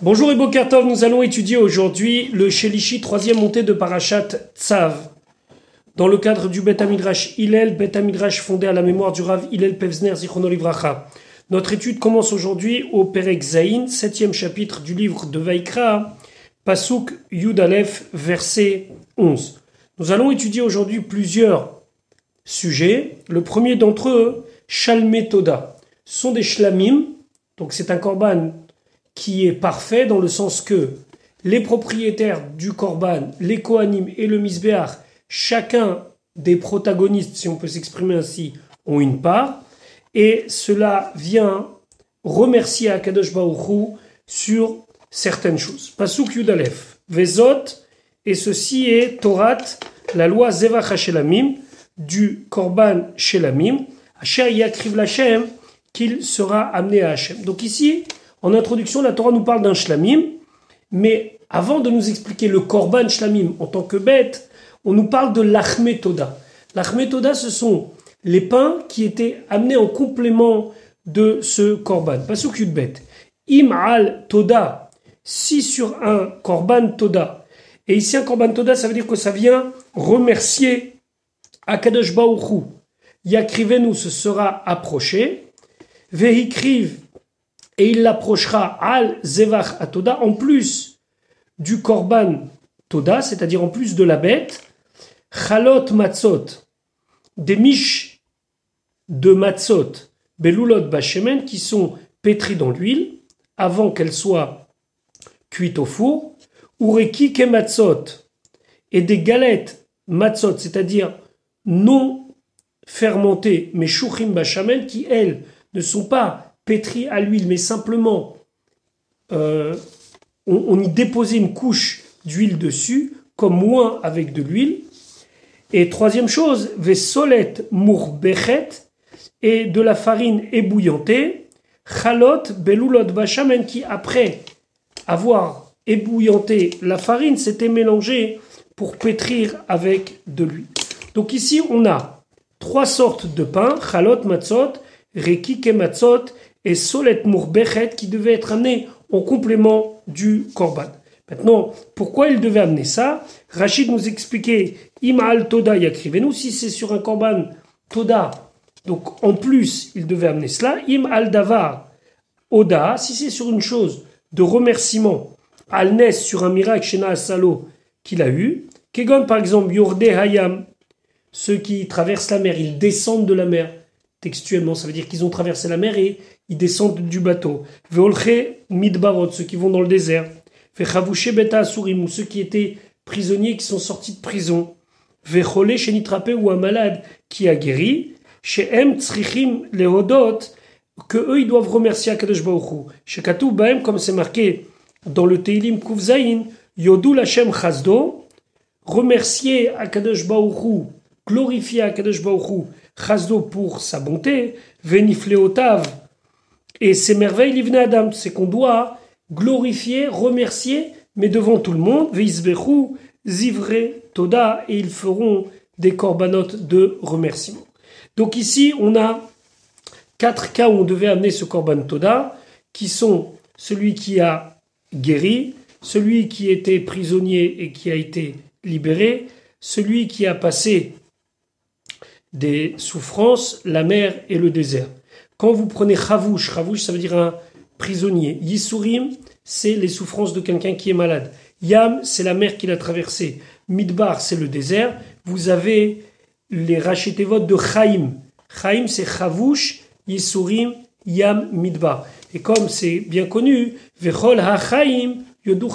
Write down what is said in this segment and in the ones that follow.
Bonjour et Bokertov, nous allons étudier aujourd'hui le Shelishi, troisième montée de Parashat Tzav. Dans le cadre du Bet Amidrash Hillel, Bet fondé à la mémoire du Rav Hillel Pevzner Zichrono Livracha. Notre étude commence aujourd'hui au Perek Zayin, septième chapitre du livre de Vaikra, Pasuk Yud Aleph, verset 11. Nous allons étudier aujourd'hui plusieurs sujets. Le premier d'entre eux, Shalmetoda. Sont des shlamim, donc c'est un korban qui est parfait dans le sens que les propriétaires du Korban, les Kohanim et le Misbéach, chacun des protagonistes, si on peut s'exprimer ainsi, ont une part, et cela vient remercier Akadosh Baruch sur certaines choses. Pasuk Yudalef, Vezot, et ceci est Torat, la loi Zevach Shelamim, du Korban Shelamim, Asher Yakriv Lachem, qu'il sera amené à Hachem. Donc ici, en introduction, la Torah nous parle d'un shlamim, mais avant de nous expliquer le korban shlamim en tant que bête, on nous parle de l'achmetoda. L'achmetoda, ce sont les pains qui étaient amenés en complément de ce korban. Pas sous bête. Im al toda, si sur un korban toda. Et ici, un korban toda, ça veut dire que ça vient remercier Akadosh Baouchou. Yakrivenu se sera approché. Vehikriv et il l'approchera al zevach atoda en plus du korban toda, c'est-à-dire en plus de la bête, chalot matzot, des miches de matzot, belulot bashemen, qui sont pétries dans l'huile avant qu'elles soient cuites au four, ureki ke matzot, et des galettes matzot, c'est-à-dire non fermentées, mais shuchim bashamen, qui elles ne sont pas pétri à l'huile, mais simplement euh, on, y déposait une couche d'huile dessus, comme moins avec de l'huile. Et troisième chose, vesolet mourbechet, et de la farine ébouillantée, chalot belulot bachamen, qui après avoir ébouillanté la farine, s'était mélangé pour pétrir avec de l'huile. Donc ici, on a trois sortes de pain, chalot matzot, reki kematzot et Solet Mourbechet qui devait être amené en complément du Korban. Maintenant, pourquoi il devait amener ça? Rachid nous expliquait Imal Toda nous si c'est sur un Korban Toda, donc en plus il devait amener cela. Im al Davar Oda, si c'est sur une chose de remerciement, al Nes sur un miracle Shena Salo qu'il a eu. Kegon par exemple, Yorde Hayam, ceux qui traversent la mer, ils descendent de la mer. Textuellement, ça veut dire qu'ils ont traversé la mer et ils descendent du bateau. Veolche midbarot, ceux qui vont dans le désert. Vechavouche beta asurim, ou ceux qui étaient prisonniers qui sont sortis de prison. Vechole shenitrape ou un malade qui a guéri. Chez M tsrichim lehodot, que eux ils doivent remercier Akadosh Baruch Chez Baem, comme c'est marqué dans le Teilim Kuvzaïn, Yodou Lachem Chazdo, remercier Akadosh Baruch glorifier Akadosh Baruch Chazdo pour sa bonté, Venifleotav, et ces merveilles, l'Ivne Adam, c'est qu'on doit glorifier, remercier, mais devant tout le monde, Veisbechu, Zivre, Toda, et ils feront des corbanotes de remerciement. Donc ici, on a quatre cas où on devait amener ce korban Toda, qui sont celui qui a guéri, celui qui était prisonnier et qui a été libéré, celui qui a passé des souffrances, la mer et le désert. Quand vous prenez Chavouche, Chavouche ça veut dire un prisonnier. Yisurim, c'est les souffrances de quelqu'un qui est malade. Yam, c'est la mer qu'il a traversée. Midbar, c'est le désert. Vous avez les votes de Chaim. Chaim, c'est Chavouche, Yisurim, Yam, Midbar. Et comme c'est bien connu, Vechol HaChaim, Yodu.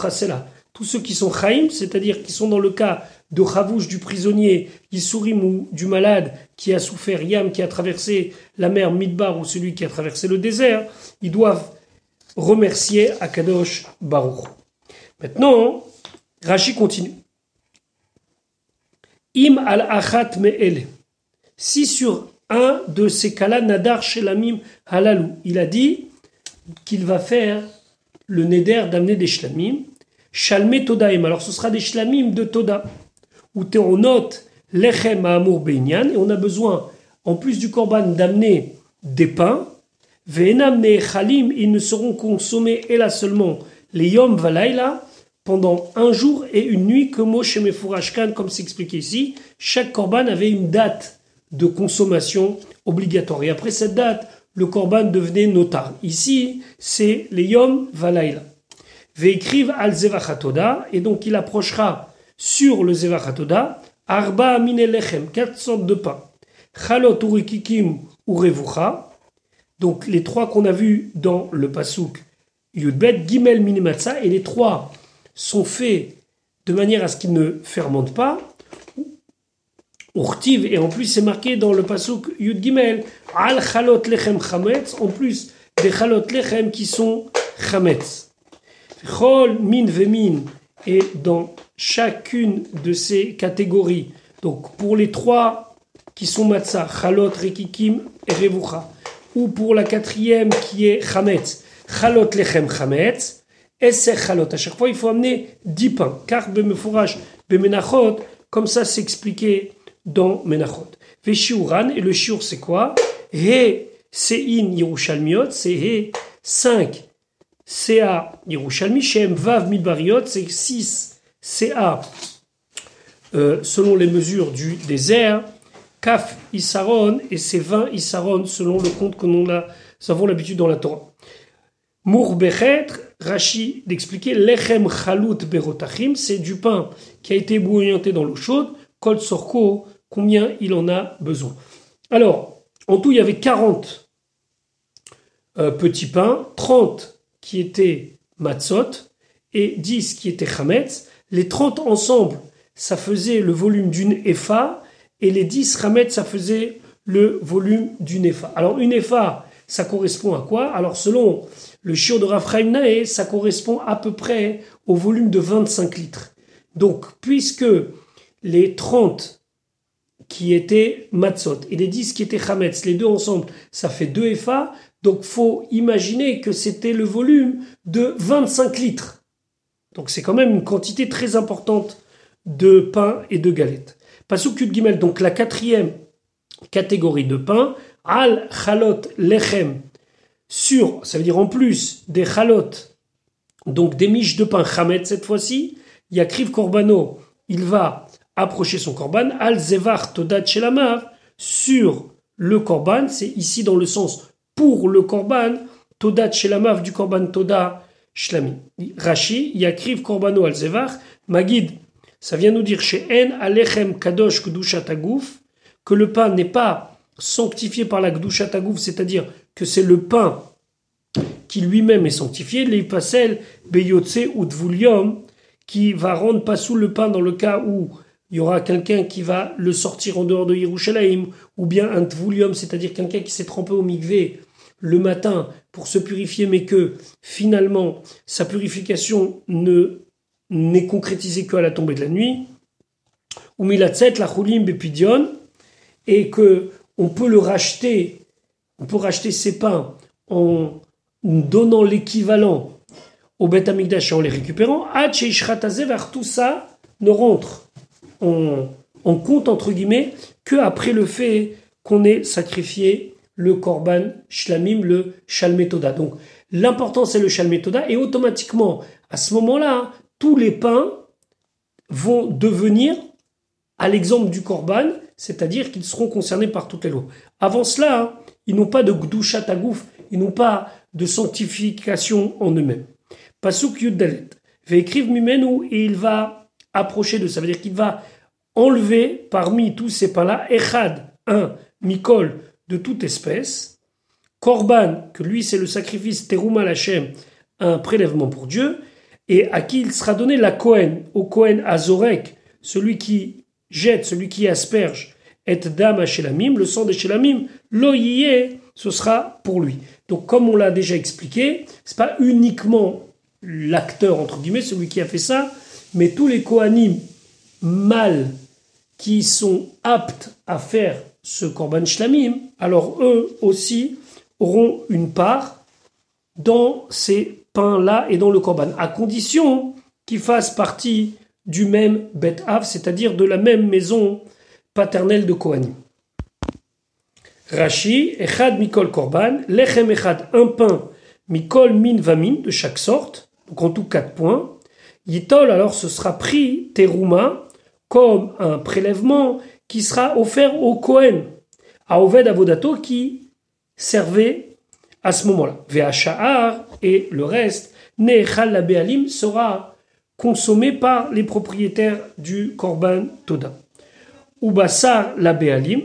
Tous ceux qui sont Chaim, c'est-à-dire qui sont dans le cas de Chavouche, du prisonnier, Yisurim ou du malade qui a souffert, Yam qui a traversé la mer Midbar ou celui qui a traversé le désert, ils doivent remercier Akadosh Baruch. Maintenant, Rashi continue. Im al achat me'ele. Si sur un de ces cas-là, Nadar Shelamim halalou, il a dit qu'il va faire le neder d'amener des shlamim, shalme todaim. Alors ce sera des shlamim de toda ou note lechem amour beinyan, et on a besoin, en plus du korban, d'amener des pains. Ve'enam chalim, ils ne seront consommés et là seulement les Yom Valaila, pendant un jour et une nuit, que Moshe Mefourashkan, comme c'est expliqué ici, chaque korban avait une date de consommation obligatoire. Et après cette date, le korban devenait notar. Ici, c'est les Yom Valaila. Veikriv al et donc il approchera sur le Zevachatoda, Arba Lechem, quatre sortes de pain. Chalot Urikikim Urevucha, donc les trois qu'on a vus dans le Pasuk Yudbet, Gimel Minimatsa, et les trois sont faits de manière à ce qu'ils ne fermentent pas. Urtiv, et en plus c'est marqué dans le Pasuk Yud Gimel, Al Chalot Lechem Chametz, en plus des Chalot Lechem qui sont Chametz. Chol, Min, Vemin, et dans chacune de ces catégories, donc pour les trois qui sont Matzah, Chalot, Rekikim et Revucha, ou pour la quatrième qui est Chametz, Chalot Lechem Chametz, Esser Chalot. À chaque fois, il faut amener 10 pains, car Bemefourach, Bemenachot, comme ça c'est expliqué dans Menachot. Veshiuran, et le shiur c'est quoi? He Sein Yerushalmiot, c'est He 5 CA Yerushalmi, Shem Vav Midbariot, c'est 6 CA euh, selon les mesures du désert, Kaf Isaron, et c'est 20 Isaron selon le compte que nous, avons l'habitude dans la Torah. Mourbechet, Rashi d'expliquer, Lechem Chalut Berotachim, c'est du pain qui a été bouillanté dans l'eau chaude, Kol Sorko, combien il en a besoin. Alors, en tout, il y avait 40 euh, petits pains, 30 qui étaient matzot et 10 qui étaient chametz. Les 30 ensemble, ça faisait le volume d'une efa et les 10 chametz, ça faisait le volume d'une efa. Alors une efa, ça correspond à quoi? Alors selon le chiot de Raphaël Nae, ça correspond à peu près au volume de 25 litres. Donc puisque les 30 qui étaient matzot et les 10 qui étaient chametz, les deux ensemble, ça fait 2 efa, donc faut imaginer que c'était le volume de 25 litres. Donc c'est quand même une quantité très importante de pain et de galettes. Pasuk Gimel, donc la quatrième catégorie de pain, al chalot lechem, sur, ça veut dire en plus des chalot, donc des miches de pain chamet cette fois-ci, il y a kriv korbano, il va approcher son korban, al zevar todat shelamar, sur le korban, c'est ici dans le sens pour le korban, Todat Shelamav du korban Toda Shlami. Rashi, Yakriv Korbano al Zevar, Magid, ça vient nous dire chez En Alechem Kadosh que le pain n'est pas sanctifié par la Kdushat c'est-à-dire que c'est le pain qui lui-même est sanctifié, les pasel Beyotse ou Dvulium, qui va rendre pas sous le pain dans le cas où il y aura quelqu'un qui va le sortir en dehors de Yerushalayim, ou bien un Tvulium, c'est-à-dire quelqu'un qui s'est trempé au mikvé le matin pour se purifier, mais que finalement sa purification ne n'est concrétisée qu'à la tombée de la nuit, ou milatzet la chulim bepidion, et que on peut le racheter, on peut racheter ses pains en donnant l'équivalent au Beth en les récupérant, tout ça ne rentre en, compte, entre guillemets, que après le fait qu'on ait sacrifié le korban shlamim, le shalmetoda. Donc l'important c'est le shalmetoda et automatiquement à ce moment-là, tous les pains vont devenir à l'exemple du korban, c'est-à-dire qu'ils seront concernés par toutes les lois. Avant cela, ils n'ont pas de gdushat ils n'ont pas de sanctification en eux-mêmes. Pasuk yuddalet. écrire mimenu et il va approcher de ça, veut dire qu'il va enlever parmi tous ces pains-là, Echad, un, Mikol, de toute espèce, Korban, que lui c'est le sacrifice Terouma Lachem, un prélèvement pour Dieu, et à qui il sera donné la Kohen, au Kohen Azorek, celui qui jette, celui qui asperge, et Dam Shelamim, le sang des Shelamim, l'oyé, ce sera pour lui. Donc comme on l'a déjà expliqué, c'est pas uniquement l'acteur, entre guillemets, celui qui a fait ça, mais tous les Kohanim mâles qui sont aptes à faire ce korban shlamim, alors eux aussi auront une part dans ces pains-là et dans le korban, à condition qu'ils fassent partie du même Bet Av, c'est-à-dire de la même maison paternelle de Kohanim. Rashi, Echad Mikol Korban, Lechem Echad, un pain, Mikol Min Vamin, de chaque sorte, donc en tout quatre points. Yitol, alors ce sera pris, terouma, comme un prélèvement sera offert au Kohen, à Oved Avodato qui servait à ce moment-là. Ve'asha'ar et le reste, Nechal Be'alim sera consommé par les propriétaires du Korban Toda. Ubassar la Be'alim,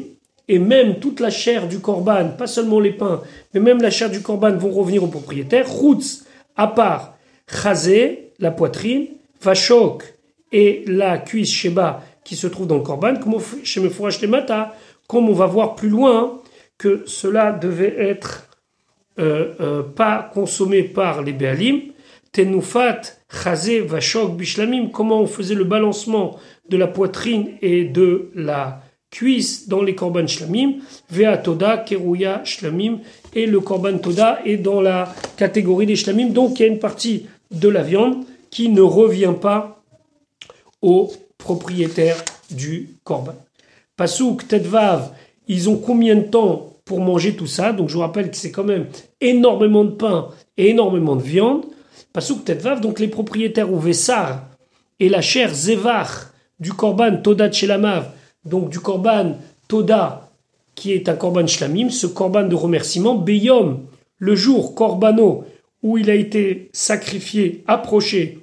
et même toute la chair du Korban, pas seulement les pains, mais même la chair du Korban vont revenir au propriétaire. Routz, à part Chazé, la poitrine, Vachok et la cuisse Sheba qui se trouve dans le Korban, comme chez Mefourash les Mata, comme on va voir plus loin que cela devait être euh, euh, pas consommé par les Béalim. Tenufat, Chazé, Vachok, Bishlamim, comment on faisait le balancement de la poitrine et de la cuisse dans les korban shlamim, vea toda, kerouya shlamim, et le korban toda est dans la catégorie des shlamim, donc il y a une partie de la viande qui ne revient pas au propriétaire du korban. Pasouk, Tedvav, ils ont combien de temps pour manger tout ça? Donc je vous rappelle que c'est quand même énormément de pain et énormément de viande. Pasouk, Tedvav, donc les propriétaires ou Vessar et la chair Zevar du korban Toda Tchelamav, donc du korban Toda, qui est un korban shlamim, ce korban de remerciement, Beyom, le jour korbano où il a été sacrifié, approché,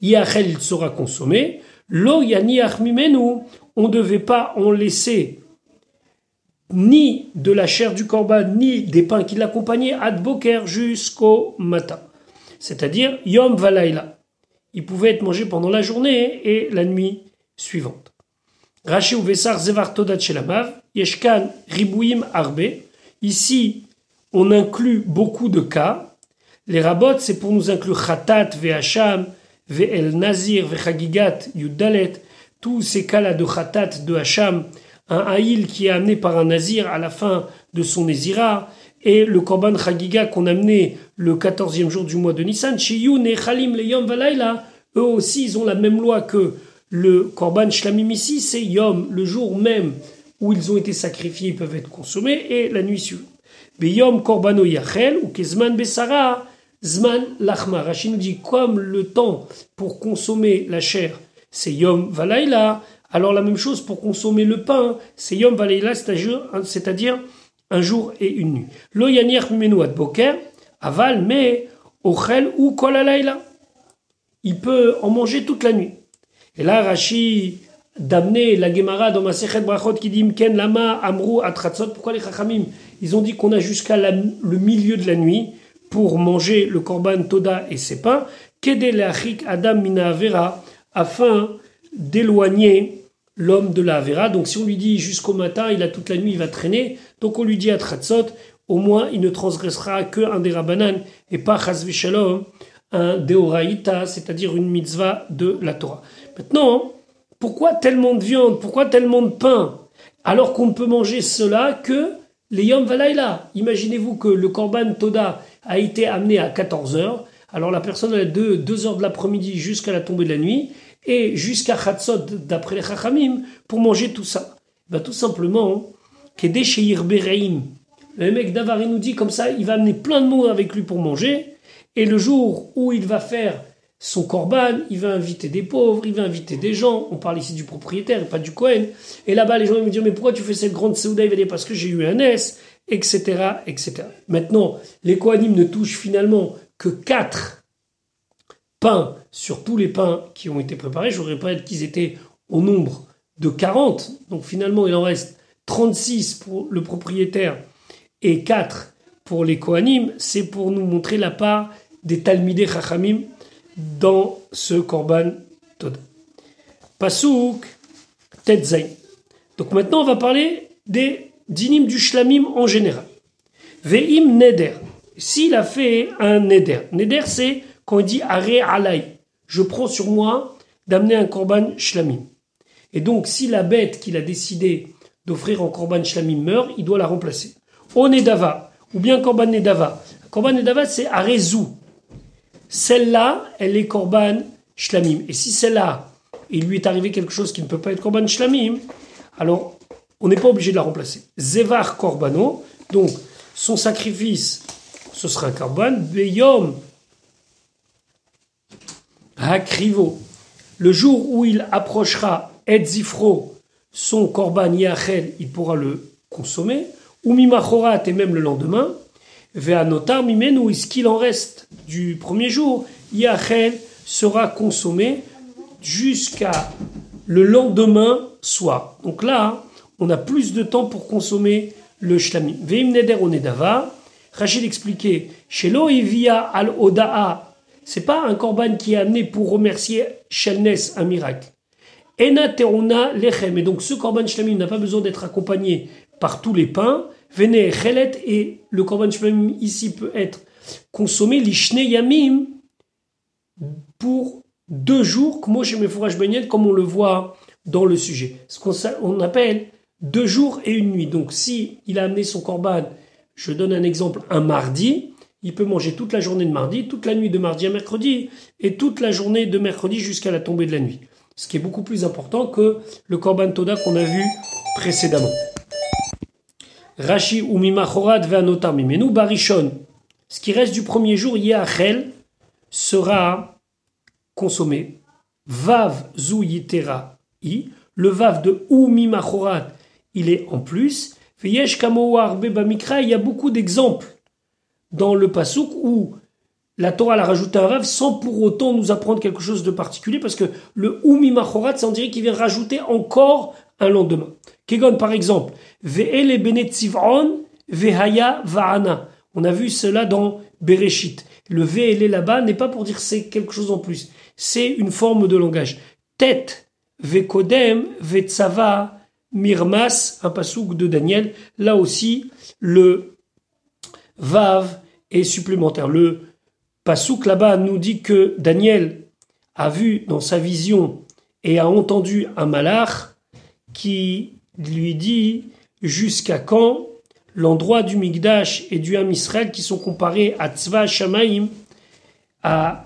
Yachel, sera consommé. Lo mimenu, on ne devait pas en laisser ni de la chair du korban, ni des pains qui l'accompagnaient, ad boker jusqu'au matin. C'est-à-dire yom valaila. Il pouvait être mangé pendant la journée et la nuit suivante. Rashi ou Vessar Zevar Todat Yeshkan Ribouim Arbe. Ici, on inclut beaucoup de cas. Les rabots, c'est pour nous inclure Khatat, Ve'acham, Ve'el Nazir, Ve'chagigat, Yudalet. Tous ces cas-là de Khatat, de Hacham, un haïl qui est amené par un Nazir à la fin de son Nézira, et le Korban Chagiga qu'on a amené le 14e jour du mois de Nissan, Shiyun et Chalim Leyom Valaila, eux aussi, ils ont la même loi que le Korban Shlamim ici, c'est Yom, le jour même où ils ont été sacrifiés, ils peuvent être consommés, et la nuit suivante. Yom ou Kezman Zman Lachma. Rachid nous dit, comme le temps pour consommer la chair, c'est Yom Valaila, alors la même chose pour consommer le pain, c'est Yom Valaila, c'est-à-dire un jour et une nuit. Lo Yanir Boker, Aval, mais Ochel ou Kolalaila. Il peut en manger toute la nuit. Et là, Rashi d'amener la Gemara dans ma Sechet Brachot qui dit Mken Lama Amrou Atratzot. Pourquoi les Chachamim Ils ont dit qu'on a jusqu'à le milieu de la nuit? Pour manger le Korban Toda et ses pains. Kede Adam Mina Avera afin d'éloigner l'homme de la Avera. Donc si on lui dit jusqu'au matin, il a toute la nuit, il va traîner. Donc on lui dit à Tratzot, au moins il ne transgressera que un des Rabbanan et pas Chazvi Shalom, un Deoraïta, c'est-à-dire une mitzvah de la Torah. Maintenant, pourquoi tellement de viande? Pourquoi tellement de pain? Alors qu'on ne peut manger cela que les Yom Valaila. Imaginez-vous que le Korban Toda a été amené à 14 heures. Alors la personne a de 2 heures de l'après-midi jusqu'à la tombée de la nuit et jusqu'à Chatzot d'après les Chachamim pour manger tout ça. Ben, tout simplement, Kedeshir Bereim. Le mec d'Avari nous dit comme ça, il va amener plein de monde avec lui pour manger. Et le jour où il va faire son corban, il va inviter des pauvres, il va inviter des gens. On parle ici du propriétaire et pas du Cohen. Et là-bas, les gens vont me dire Mais pourquoi tu fais cette grande Seouda Il va dire Parce que j'ai eu un S, etc. etc. Maintenant, les Kohanim ne touchent finalement que 4 pains sur tous les pains qui ont été préparés. Je voudrais pas qu'ils étaient au nombre de 40. Donc finalement, il en reste 36 pour le propriétaire et 4 pour les Kohanim. C'est pour nous montrer la part des Talmidei Chachamim dans ce Korban Toda. Pasouk Tetzain. Donc maintenant, on va parler des dinim du Shlamim en général. Ve'im Neder. S'il a fait un Neder. Neder, c'est quand il dit Are Alay. Je prends sur moi d'amener un Korban Shlamim. Et donc, si la bête qu'il a décidé d'offrir en Korban Shlamim meurt, il doit la remplacer. O Nedava, ou bien Korban Nedava. Korban Nedava, c'est Arezou celle-là, elle est korban shlamim. Et si celle-là, il lui est arrivé quelque chose qui ne peut pas être korban shlamim, alors on n'est pas obligé de la remplacer. Zevar korbano, donc son sacrifice, ce sera un korban. Beyom Hakrivo, le jour où il approchera Et Zifro, son korban Yachel, il pourra le consommer, ou Mimachorat, et même le lendemain, Veanotar Mimenu, ce qu'il en reste du premier jour, Yachel sera consommé jusqu'à le lendemain soir. Donc là, on a plus de temps pour consommer le shlamim. Veim neder onedava. Rachid expliquait, chez via al odaa, c'est pas un korban qui est amené pour remercier Shelnes, un miracle. Ena teruna lechem. Et donc ce korban shlamim n'a pas besoin d'être accompagné par tous les pains. Venez chelet et le korban shlamim ici peut être consommé lishne yamim pour deux jours, comme on le voit dans le sujet. Ce qu'on appelle deux jours et une nuit. Donc si il a amené son corban, je donne un exemple, un mardi, il peut manger toute la journée de mardi, toute la nuit de mardi à mercredi, et toute la journée de mercredi jusqu'à la tombée de la nuit. Ce qui est beaucoup plus important que le korban toda qu'on a vu précédemment. Rashi ou mimachorad ve'anotam mimenu barishon. Ce qui reste du premier jour, yachel, sera consommé. Vav zu yitera i. Le vav de ou mimachorad il est en plus. Il y a beaucoup d'exemples dans le Passouk où la Torah l'a rajouté un vav sans pour autant nous apprendre quelque chose de particulier parce que le Oumi Machorat, ça on dirait qu'il vient rajouter encore un lendemain. Kegon par exemple, Ve'ele Vehaya Va'ana. On a vu cela dans Bereshit. Le Ve'ele là-bas n'est pas pour dire c'est quelque chose en plus. C'est une forme de langage. Tête, Ve'kodem, Ve'tzava, Mirmas, un pasouk de Daniel, là aussi, le Vav est supplémentaire. Le pasouk là-bas nous dit que Daniel a vu dans sa vision et a entendu un malach qui lui dit jusqu'à quand l'endroit du Migdash et du Ham Israël qui sont comparés à Tzva Shamaim, à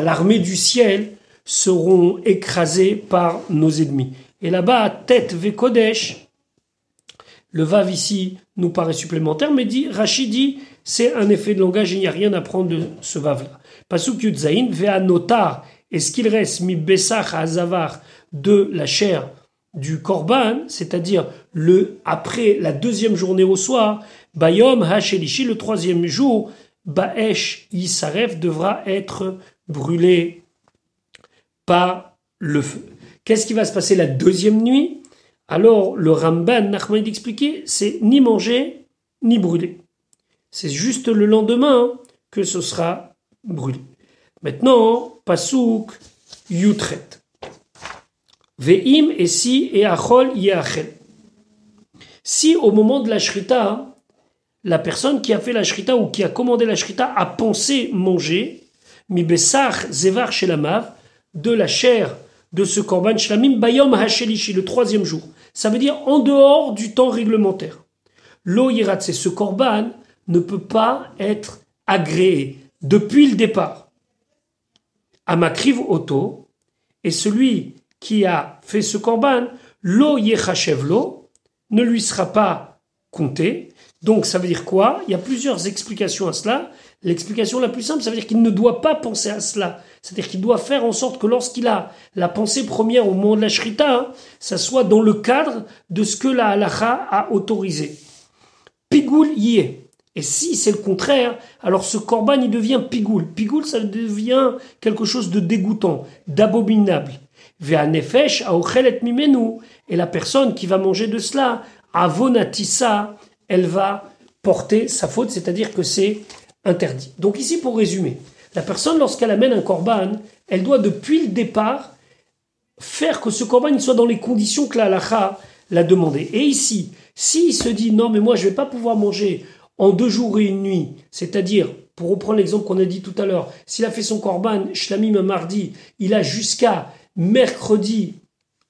l'armée du ciel, seront écrasés par nos ennemis. Et là-bas, tête Vekodesh, le vav ici nous paraît supplémentaire, mais dit, Rachid dit, c'est un effet de langage, il n'y a rien à prendre de ce vav-là. Pasuk Yudzaïn, notar, est-ce qu'il reste mi besach azavar de la chair du korban, c'est-à-dire le après la deuxième journée au soir, bayom hashelishi, le troisième jour, baesh yisaref devra être brûlé par le feu. Qu'est-ce qui va se passer la deuxième nuit? Alors, le Ramban, Nachman d'expliquer, c'est ni manger, ni brûler. C'est juste le lendemain que ce sera brûlé. Maintenant, Pasouk, Yutret. Ve'im et si et achol yachel. Si au moment de la shrita, la personne qui a fait la shrita ou qui a commandé la shrita a pensé manger, mi besach zevar shelamav, de la chair de ce korban bayom le troisième jour. Ça veut dire en dehors du temps réglementaire. Lo ce korban ne peut pas être agréé depuis le départ. Amakriv auto, et celui qui a fait ce korban, lo lo, ne lui sera pas compté. Donc ça veut dire quoi? Il y a plusieurs explications à cela. L'explication la plus simple, ça veut dire qu'il ne doit pas penser à cela. C'est-à-dire qu'il doit faire en sorte que lorsqu'il a la pensée première au moment de la shrita, hein, ça soit dans le cadre de ce que la halacha a autorisé. Pigoul y est. Et si c'est le contraire, alors ce korban il devient pigoul. Pigoul ça devient quelque chose de dégoûtant, d'abominable. nefesh et mimenu. Et la personne qui va manger de cela, avonatissa, elle va porter sa faute, c'est-à-dire que c'est interdit. Donc ici, pour résumer, la personne, lorsqu'elle amène un korban, elle doit depuis le départ faire que ce korban soit dans les conditions que la halakha l'a demandé. Et ici, s'il se dit non, mais moi je ne vais pas pouvoir manger en deux jours et une nuit, c'est-à-dire, pour reprendre l'exemple qu'on a dit tout à l'heure, s'il a fait son korban shlamim mardi, il a jusqu'à mercredi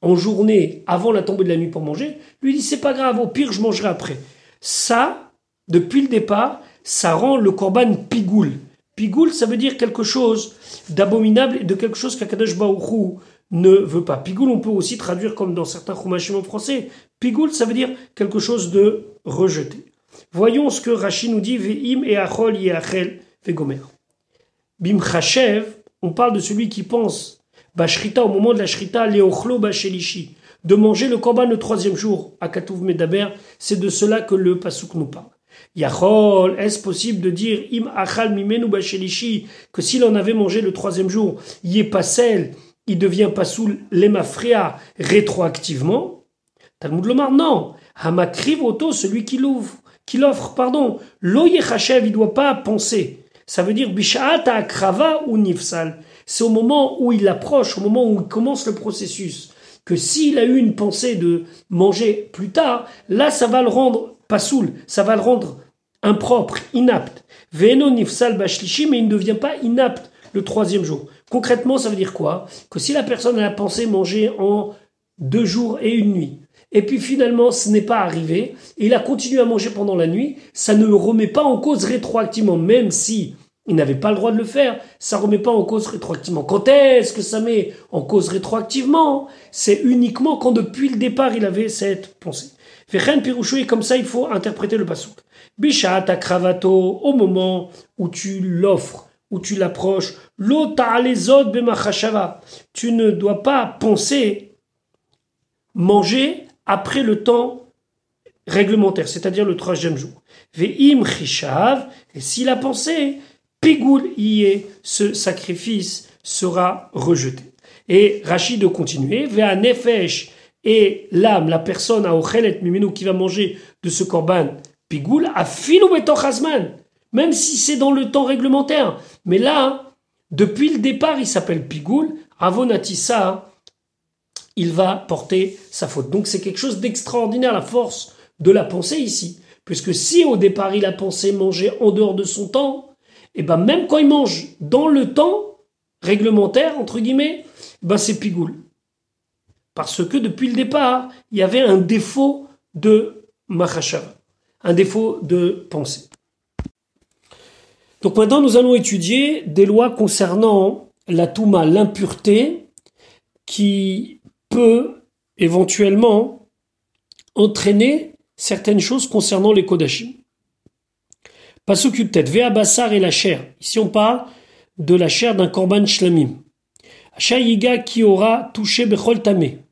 en journée avant la tombée de la nuit pour manger, lui dit c'est pas grave, au pire je mangerai après. Ça, depuis le départ, ça rend le korban pigoul. Pigoul, ça veut dire quelque chose d'abominable et de quelque chose qu'Akadosh Baruchou ne veut pas. Pigoul, on peut aussi traduire comme dans certains chumashim en français. Pigoul, ça veut dire quelque chose de rejeté. Voyons ce que Rashi nous dit Ve'im et Achol Yachel Vegomer. Bim Chachev, on parle de celui qui pense, Bashrita, au moment de la Shrita, Leochlo Bashelishi, de manger le korban le troisième jour, à Katouv Medaber, c'est de cela que le Pasuk nous parle. Yachol, est-ce possible de dire im achal mimenu bashelishi que s'il en avait mangé le troisième jour, yepasel, il devient pasoul lemafria rétroactivement? Talmud Lomar, non. Hamakriv auto, celui qui l'ouvre, qui l'offre, pardon. Lo yechachev, il doit pas penser. Ça veut dire bishaata akrava ou nifsal. C'est au moment où il approche, au moment où il commence le processus, que s'il a eu une pensée de manger plus tard, là, ça va le rendre pasoul, ça va le rendre impropre, inapte. Veno nifsal bashlishi, mais il ne devient pas inapte le troisième jour. Concrètement, ça veut dire quoi? Que si la personne a pensé manger en deux jours et une nuit, et puis finalement ce n'est pas arrivé, et il a continué à manger pendant la nuit, ça ne remet pas en cause rétroactivement, même si il n'avait pas le droit de le faire, ça remet pas en cause rétroactivement. Quand est-ce que ça met en cause rétroactivement? C'est uniquement quand depuis le départ il avait cette pensée. Pirouchou, et comme ça il faut interpréter le pasouk. Bishat kravato au moment où tu l'offres, où tu l'approches, l'ota les autres bemachashava. Tu ne dois pas penser manger après le temps réglementaire, c'est-à-dire le troisième jour. Ve'im chishav, et s'il a pensé, pigoul y ce sacrifice sera rejeté. Et Rachid de continuer, ve'a nefesh, et l'âme, la personne à ochelet mimenu qui va manger de ce korban pigoul, a filou même si c'est dans le temps réglementaire. Mais là, depuis le départ, il s'appelle pigoul, avonatissa, il va porter sa faute. Donc c'est quelque chose d'extraordinaire, la force de la pensée ici. Puisque si au départ il a pensé manger en dehors de son temps, et eh ben même quand il mange dans le temps réglementaire, entre guillemets, ben c'est pigoule. Parce que depuis le départ, il y avait un défaut de machashav, un défaut de pensée. Donc maintenant, nous allons étudier des lois concernant la touma, l'impureté, qui peut éventuellement entraîner certaines choses concernant les Kodashim. Pasuk tête, Vea Bassar et la chair. Ici on parle de la chair d'un korban shlamim. Yiga qui aura touché Bechol Tamé.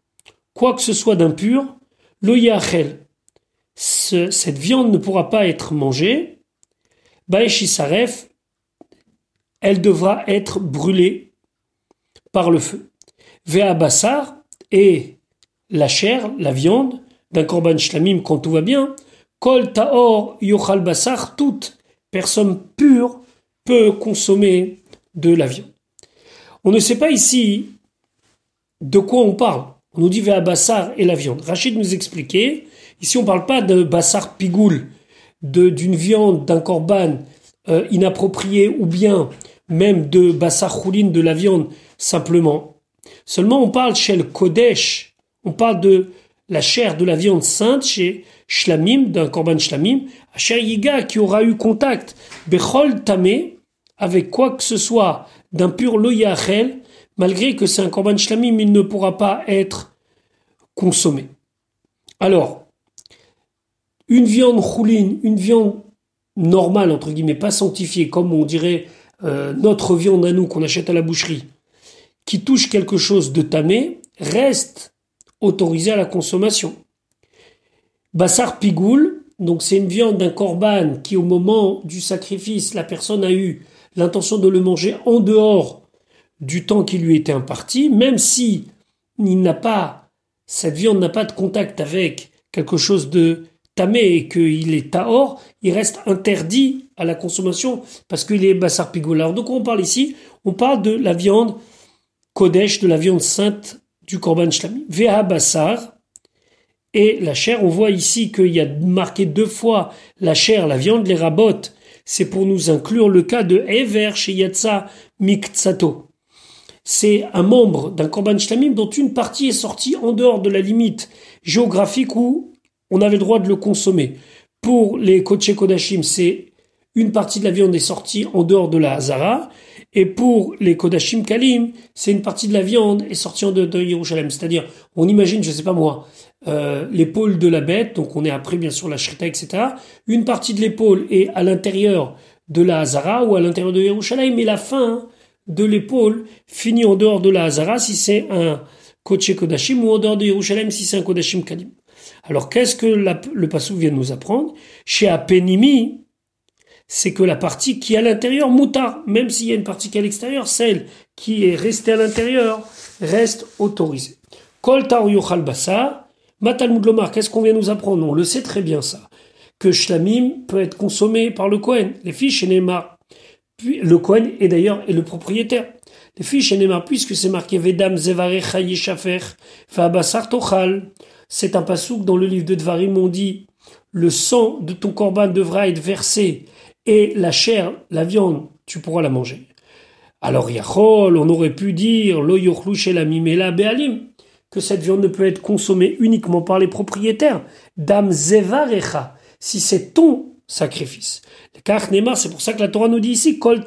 Quoi que ce soit d'impur, lo Cette viande ne pourra pas être mangée. Baeshisaref, elle devra être brûlée par le feu. Vea Bassar, et la chair, la viande, d'un korban shlamim quand tout va bien, kol taor yochal basar, toute personne pure peut consommer de la viande. On ne sait pas ici de quoi on parle. On nous dit vers bassar et la viande. Rachid nous expliquait, ici on ne parle pas de bassar pigoul, d'une viande, d'un korban euh, inapproprié ou bien même de bassar choulin, de la viande simplement Seulement, on parle chez le Kodesh, on parle de la chair de la viande sainte chez Shlamim, d'un korban Shlamim, à Yiga qui aura eu contact, Bechol Tamé, avec quoi que ce soit d'un pur Loyachel, malgré que c'est un korban Shlamim, il ne pourra pas être consommé. Alors, une viande chouline, une viande normale, entre guillemets, pas sanctifiée, comme on dirait euh, notre viande à nous qu'on achète à la boucherie, qui touche quelque chose de tamé reste autorisé à la consommation. Bassar pigoul, donc c'est une viande d'un corban qui au moment du sacrifice, la personne a eu l'intention de le manger en dehors du temps qui lui était imparti, même si il n'a pas, cette viande n'a pas de contact avec quelque chose de tamé et qu'il est taor, il reste interdit à la consommation parce qu'il est bassar pigoul. Alors donc on parle ici, on parle de la viande Kodesh de la viande sainte du Korban Shlami. Veha Bassar et la chair. On voit ici qu'il y a marqué deux fois la chair, la viande, les rabotes. C'est pour nous inclure le cas de Ever chez Yatsa Miktsato. C'est un membre d'un Korban Shlamim dont une partie est sortie en dehors de la limite géographique où on avait le droit de le consommer. Pour les Kodesh Kodashim, c'est une partie de la viande est sortie en dehors de la Hazara, et pour les Kodashim Kalim, c'est une partie de la viande est sortie de, de Yerushalem. C'est-à-dire, on imagine, je sais pas moi, euh, l'épaule de la bête, donc on est après bien sûr la shrita, etc. Une partie de l'épaule est à l'intérieur de la Hazara ou à l'intérieur de Yerushalem, mais la fin de l'épaule finit en dehors de la Hazara si c'est un Koche Kodashim ou en dehors de Yerushalayim si c'est un Kodashim Kadim. Alors qu'est-ce que le Passou vient de nous apprendre? Chez Apenimi, c'est que la partie qui est à l'intérieur, moutar, même s'il y a une partie qui est à l'extérieur, celle qui est restée à l'intérieur, reste autorisée. Kol Yochal Bassa, Matalmud Lomar, qu'est-ce qu'on vient nous apprendre? On le sait très bien ça. Que Shlamim peut être consommé par le Kohen. Les fiches chez Le Kohen est d'ailleurs le propriétaire. Les fiches chez puisque c'est marqué Vedam Zevarecha Yeshafer, Fabasar Tochal. C'est un pasouk dans le livre de Dvarim, on dit le sang de ton corban devra être versé et la chair, la viande, tu pourras la manger. Alors Yachol, on aurait pu dire Lo chez la Mimela Bealim que cette viande ne peut être consommée uniquement par les propriétaires. Dam zevarecha, si c'est ton sacrifice. C'est pour ça que la Torah nous dit ici, kol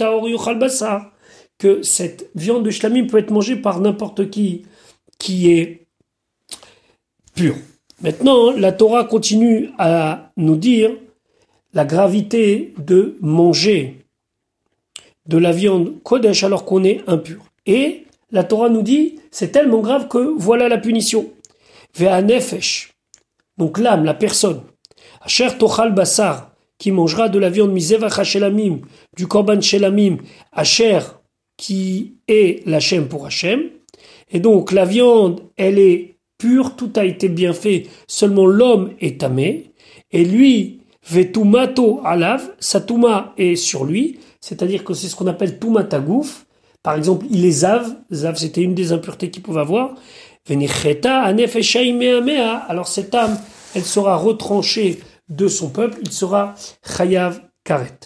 que cette viande de shlamim peut être mangée par n'importe qui qui est pur. Maintenant, la Torah continue à nous dire la gravité de manger de la viande kodesh alors qu'on est impur. Et la Torah nous dit, c'est tellement grave que voilà la punition. nefesh, donc l'âme, la personne. Asher basar, qui mangera de la viande miseva shelamim, du korban shelamim, Asher, qui est l'Hachem pour Hachem. Et donc la viande, elle est pure, tout a été bien fait, seulement l'homme est tamé. Et lui, vetumato alav, sa touma est sur lui, c'est-à-dire que c'est ce qu'on appelle tumatagouf, par exemple, il est zav. Zav, c'était une des impuretés qu'il pouvait avoir. Alors cette âme, elle sera retranchée de son peuple. Il sera chayav karet.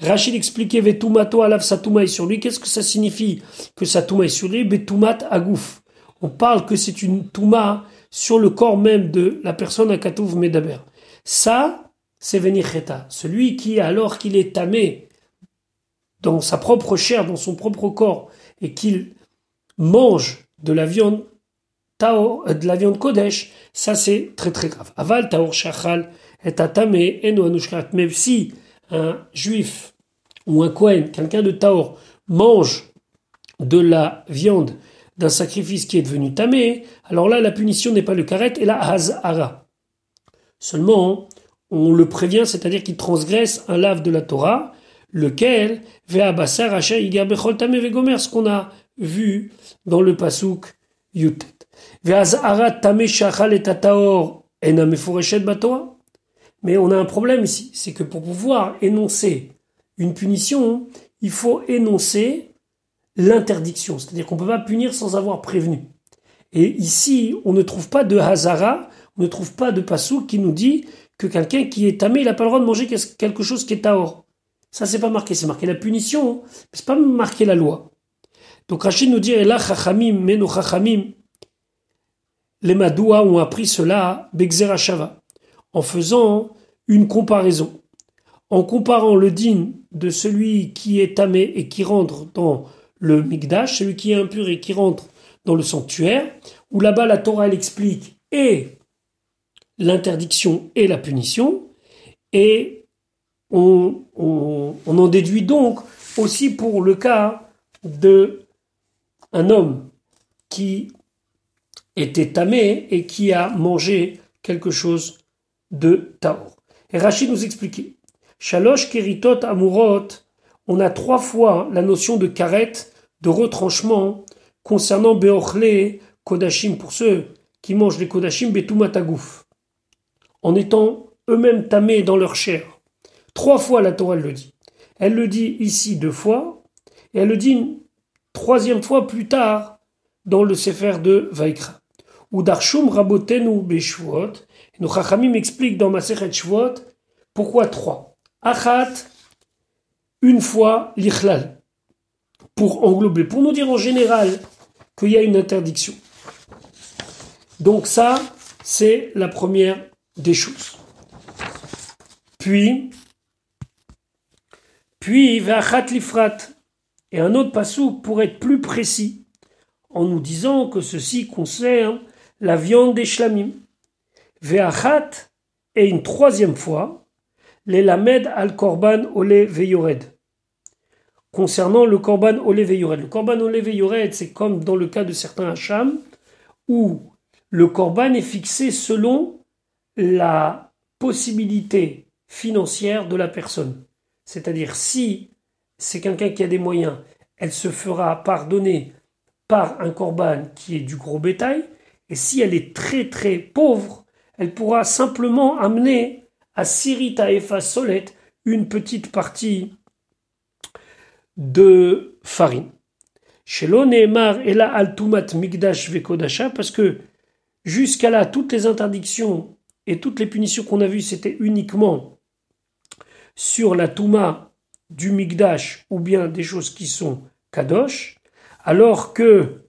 Rachid expliquait Vetumato alav satuma est sur lui. Qu'est-ce que ça signifie que satuma est sur lui? Betumat agouf. On parle que c'est une touma sur le corps même de la personne à Katouv Medaber. Ça, c'est Venicheta. Celui qui, alors qu'il est tamé, dans sa propre chair, dans son propre corps, et qu'il mange de la viande tao, euh, de la viande kodesh, ça c'est très très grave. Aval taor shachal et atame eno anushkat. Même si un juif ou un kohen, quelqu'un de taor, mange de la viande d'un sacrifice qui est devenu tamé, alors là la punition n'est pas le karet et la hazara. Seulement, on le prévient, c'est-à-dire qu'il transgresse un lave de la Torah, lequel ce qu'on a vu dans le pasuk Yutet. Mais on a un problème ici, c'est que pour pouvoir énoncer une punition, il faut énoncer l'interdiction, c'est-à-dire qu'on ne peut pas punir sans avoir prévenu. Et ici, on ne trouve pas de Hazara, on ne trouve pas de pasuk qui nous dit que quelqu'un qui est tamé, il n'a pas le droit de manger quelque chose qui est taor. Ça, c'est pas marqué, c'est marqué la punition, mais c'est pas marqué la loi. Donc Rachid nous dit, chachamim, chachamim, les Madoua ont appris cela, Shava, en faisant une comparaison. En comparant le din de celui qui est tamé et qui rentre dans le Migdash, celui qui est impur et qui rentre dans le sanctuaire, où là-bas la Torah elle explique et l'interdiction et la punition, et on, en déduit donc aussi pour le cas de un homme qui était tamé et qui a mangé quelque chose de taor. Et Rachid nous expliquait, Shalosh keritot amurot, on a trois fois la notion de karet, de retranchement, concernant beochle, kodashim, pour ceux qui mangent les kodashim, betumatagouf, en étant eux-mêmes tamés dans leur chair. Trois fois la Torah le dit. Elle le dit ici deux fois, et elle le dit une troisième fois plus tard dans le Sefer de Vaikra. Ou Darshum Rabotenu Beshvuot, nos Chachamim expliquent dans Masechet Shvuot pourquoi trois. Achat, une fois l'Ichlal, pour englober, pour nous dire en général qu'il y a une interdiction. Donc ça, c'est la première des choses. Puis, puis, Vachat Lifrat, et un autre passou pour être plus précis, en nous disant que ceci concerne la viande des shlamim. Ve'achat, et une troisième fois, les lamed al korban ole veyored, concernant le korban olev yored. Le korban olev yored, c'est comme dans le cas de certains hacham, où le korban est fixé selon la possibilité financière de la personne. C'est-à-dire, si c'est quelqu'un qui a des moyens, elle se fera pardonner par un korban qui est du gros bétail, et si elle est très très pauvre, elle pourra simplement amener à Sirita Efa Solet une petite partie de farine. Chez l'Onémar et Altumat Migdash Vekodasha, parce que jusqu'à là, toutes les interdictions et toutes les punitions qu'on a vues, c'était uniquement sur la Touma du Migdash ou bien des choses qui sont Kadosh, alors que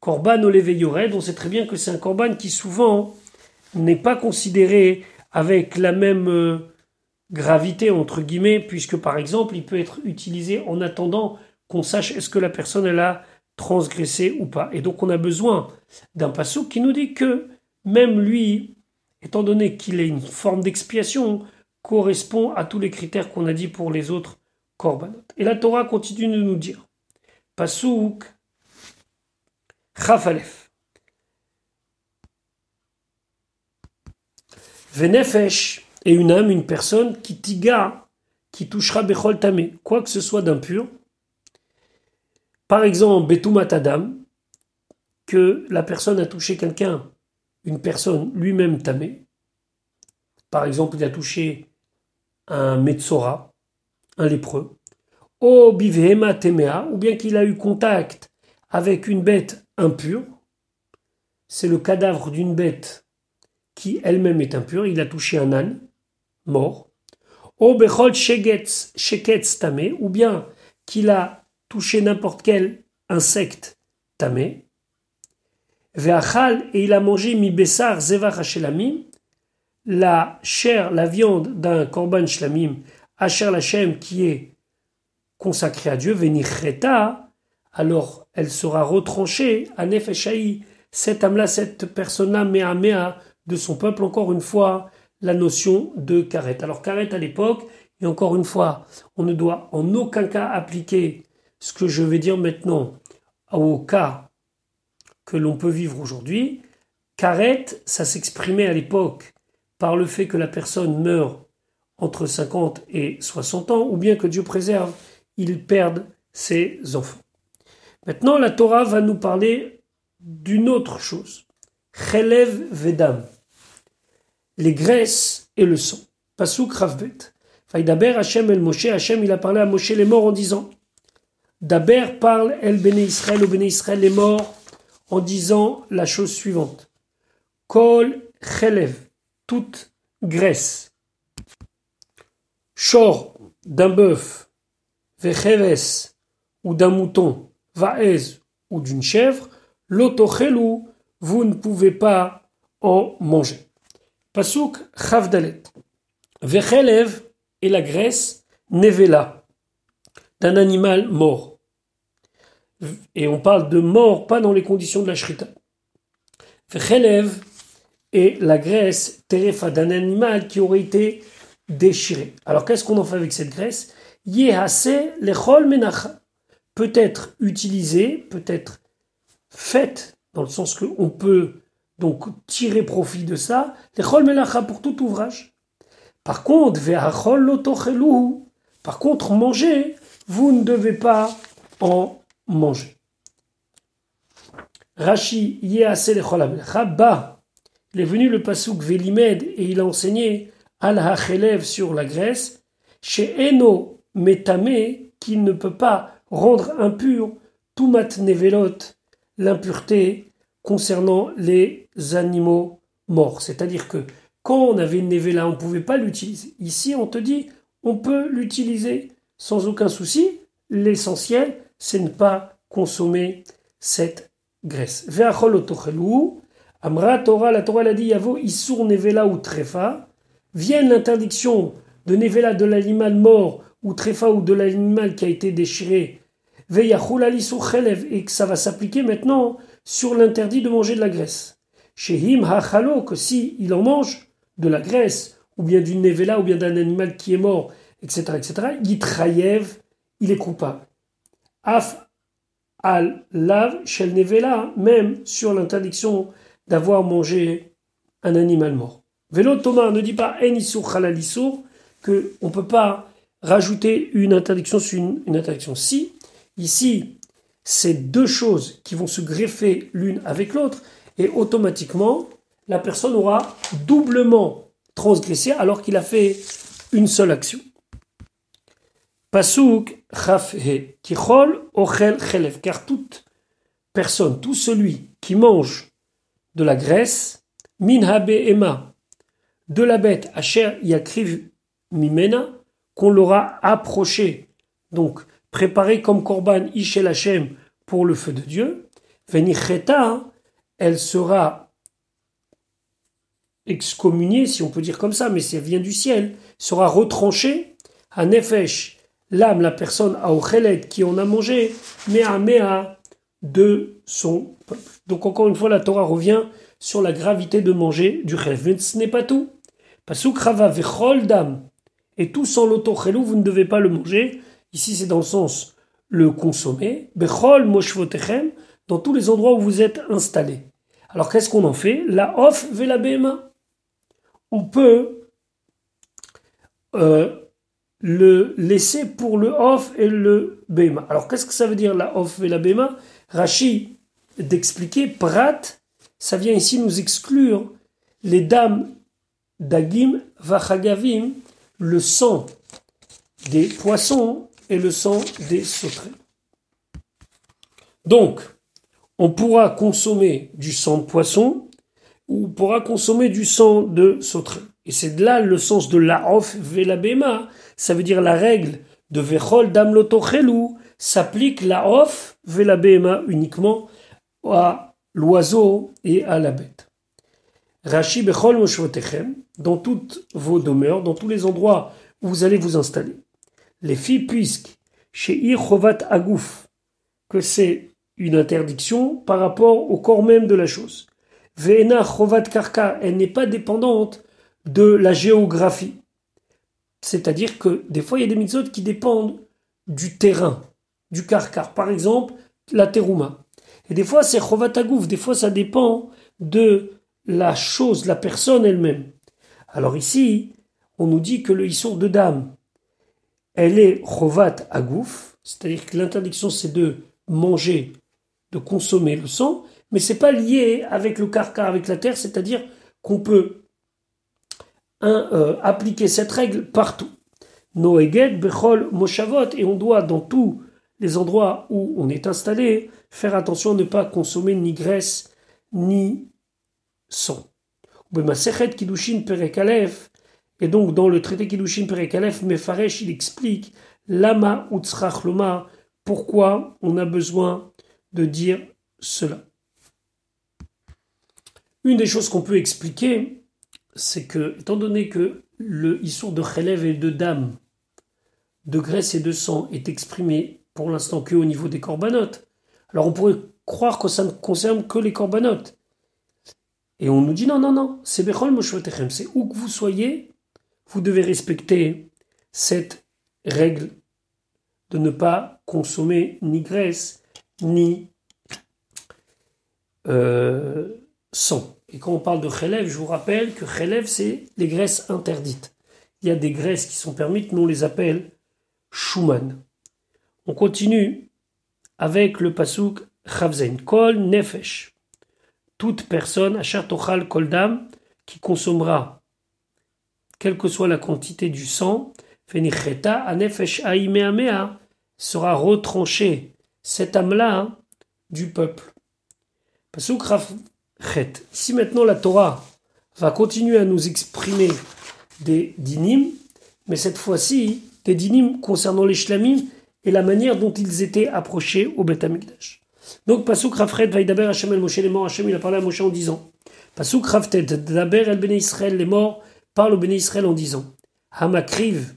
Korban Yored, on sait très bien que c'est un Korban qui souvent n'est pas considéré avec la même euh, gravité, entre guillemets, puisque par exemple, il peut être utilisé en attendant qu'on sache est-ce que la personne a transgressé ou pas. Et donc on a besoin d'un passou qui nous dit que même lui, étant donné qu'il est une forme d'expiation, correspond à tous les critères qu'on a dit pour les autres korbanot. Et la Torah continue de nous dire, Pasouk Chafalef. Venefesh est une âme, une personne qui tiga, qui touchera Bechol Tamé, quoi que ce soit d'impur. Par exemple, Betumat Adam, que la personne a touché quelqu'un, une personne lui-même tamé. Par exemple, il a touché un Metzora, un lépreux. O Bivhema Temea, ou bien qu'il a eu contact avec une bête impure. C'est le cadavre d'une bête qui elle-même est impure. Il a touché un âne mort. ou bien qu'il a touché n'importe quel insecte tamé. Ve'achal, et il a mangé mi besar zevach la chair, la viande d'un korban shlamim, asher lachem, qui est consacré à Dieu, venichreta, alors elle sera retranchée à cette âme-là, cette personne-là, mea mea, de son peuple, encore une fois, la notion de karet. Alors karet à l'époque, et encore une fois, on ne doit en aucun cas appliquer ce que je vais dire maintenant au cas que l'on peut vivre aujourd'hui. Karet, ça s'exprimait à l'époque par le fait que la personne meurt entre 50 et 60 ans, ou bien que Dieu préserve, il perde ses enfants. Maintenant, la Torah va nous parler d'une autre chose. Chelev Vedam les graisses et le sang. Pasuk Ravbet. Daber Hachem el Moshe, Hachem il a parlé à Moshe les morts en disant Daber parle el Béné Israël au Béné Israël les morts en disant la chose suivante Kol Chelev, toute graisse, Chor d'un bœuf, Vecheves ou d'un mouton, Vaez ou d'une chèvre, L'otochelou, vous ne pouvez pas en manger. Pasuk Chavdalet. Vechelev et la graisse nevela d'un animal mort. Et on parle de mort, pas dans les conditions de la shrita. Vechelev et la graisse terefa d'un animal qui aurait été déchiré. Alors qu'est-ce qu'on en fait avec cette graisse? Yehase lechol menacha. Peut être utilisée, peut être faite, dans le sens qu'on peut donc tirer profit de ça, chol melacha pour tout ouvrage. Par contre, par contre, manger, vous ne devez pas en manger. Rashi lechol ba. Il est venu le pasuk Velimed et il a enseigné al hachelev sur la graisse, chez Eno metame, qui ne peut pas rendre impur, tumat nevelot, l'impureté concernant les animaux morts. C'est-à-dire que quand on avait une névéla, on ne pouvait pas l'utiliser. Ici, on te dit, on peut l'utiliser sans aucun souci. L'essentiel, c'est ne pas consommer cette graisse. Amra Torah, la Torah l'a dit, Yavo, Isur Nevela ou Trefa. Vienne l'interdiction de Nevela de l'animal mort ou Trefa ou de l'animal qui a été déchiré. Et que ça va s'appliquer maintenant sur l'interdit de manger de la graisse. Chez him hachalo, que si il en mange de la graisse, ou bien d'une nevela, ou bien d'un animal qui est mort, etc., etc., yitrayev, il est coupable. Af al lav shel nevela, même sur l'interdiction d'avoir mangé un animal mort. Vélo Thomas ne dit pas en isur halal que on peut pas rajouter une interdiction sur une, une interdiction. Si ici c'est deux choses qui vont se greffer l'une avec l'autre et automatiquement la personne aura doublement transgressé alors qu'il a fait une seule action. Pasuk chafhe kichol ochel chelev car toute personne, tout celui qui mange de la graisse, min habe ema, de la bête, asher yakriv mimena, qu'on l'aura approché, donc préparé comme korban ishel Hashem pour le feu de Dieu, venicheta, elle sera excommuniée, si on peut dire comme ça, mais ça vient du ciel, sera retranchée à nefesh, l'âme, la personne à Ocheled qui en a mangé, mais à Méa de son peuple. Donc encore une fois, la Torah revient sur la gravité de manger du rêve. Mais ce n'est pas tout. Pasuk rava vechol dam. Et tout sans l'autochelou, vous ne devez pas le manger. Ici, c'est dans le sens le consommer. Bechol moshvotechem, dans tous les endroits où vous êtes installés. Alors qu'est-ce qu'on en fait? La off la bema. On peut euh, le laisser pour le off et le bema. Alors qu'est-ce que ça veut dire la off et la bema? Rachi d'expliquer prat, ça vient ici nous exclure les dames d'agim vachagavim, le sang des poissons et le sang des sauterelles. Donc, on pourra consommer du sang de poisson ou pourra consommer du sang de sauterelle. Et c'est là le sens de la off la bema, ça veut dire la règle de Vechol Dam s'applique la off Vela uniquement à l'oiseau et à la bête. Rashi Bechol Moshvotechem, dans toutes vos demeures, dans tous les endroits où vous allez vous installer. Les filles, puisque chez Irchovat Agouf, que c'est une interdiction par rapport au corps même de la chose. Veena Chovat Karka, elle n'est pas dépendante de la géographie. C'est-à-dire que des fois, il y a des mitzvot qui dépendent du terrain, du karkar. Par exemple, la terouma. Et des fois, c'est chovatagouf. Des fois, ça dépend de la chose, la personne elle-même. Alors ici, on nous dit que le issour de dame, elle est chovat agouf, c'est-à-dire que l'interdiction c'est de manger, de consommer le sang, mais c'est pas lié avec le karkar, avec la terre, c'est-à-dire qu'on peut euh, appliquer cette règle partout. Noeget, Bechol, Moshavot, et on doit dans tous les endroits où on est installé faire attention à ne pas consommer ni graisse ni sang. Et donc dans le traité Kiddushin Perekalef, Mefaresh il explique Lama Utzrachloma, pourquoi on a besoin de dire cela. Une des choses qu'on peut expliquer, c'est que, étant donné que le issour de Khelev et de dame, de graisse et de sang est exprimé pour l'instant que au niveau des corbanotes, alors on pourrait croire que ça ne concerne que les corbanotes. Et on nous dit non, non, non, c'est Bechol c'est où que vous soyez, vous devez respecter cette règle de ne pas consommer ni graisse ni euh, sang. Et quand on parle de Khelev, je vous rappelle que Khelev, c'est les graisses interdites. Il y a des graisses qui sont permises, nous on les appelle Schumann. On continue avec le pasuk Chavzen. Kol Nefesh. Toute personne, Tochal Koldam, qui consommera, quelle que soit la quantité du sang, Fenicheta Anefesh Aimea sera retranché, cette âme-là, du peuple. Si maintenant la Torah va continuer à nous exprimer des dinim, mais cette fois-ci des dinim concernant les shlamim et la manière dont ils étaient approchés au Beth Amikdash. Donc Pasuk Rafred Vaidaber Hashem el Moshe les morts, Hashem il a parlé à Moshe en disant Pasuk Daber el Bene Israël les morts parle au Bene Israël en disant Hamakriv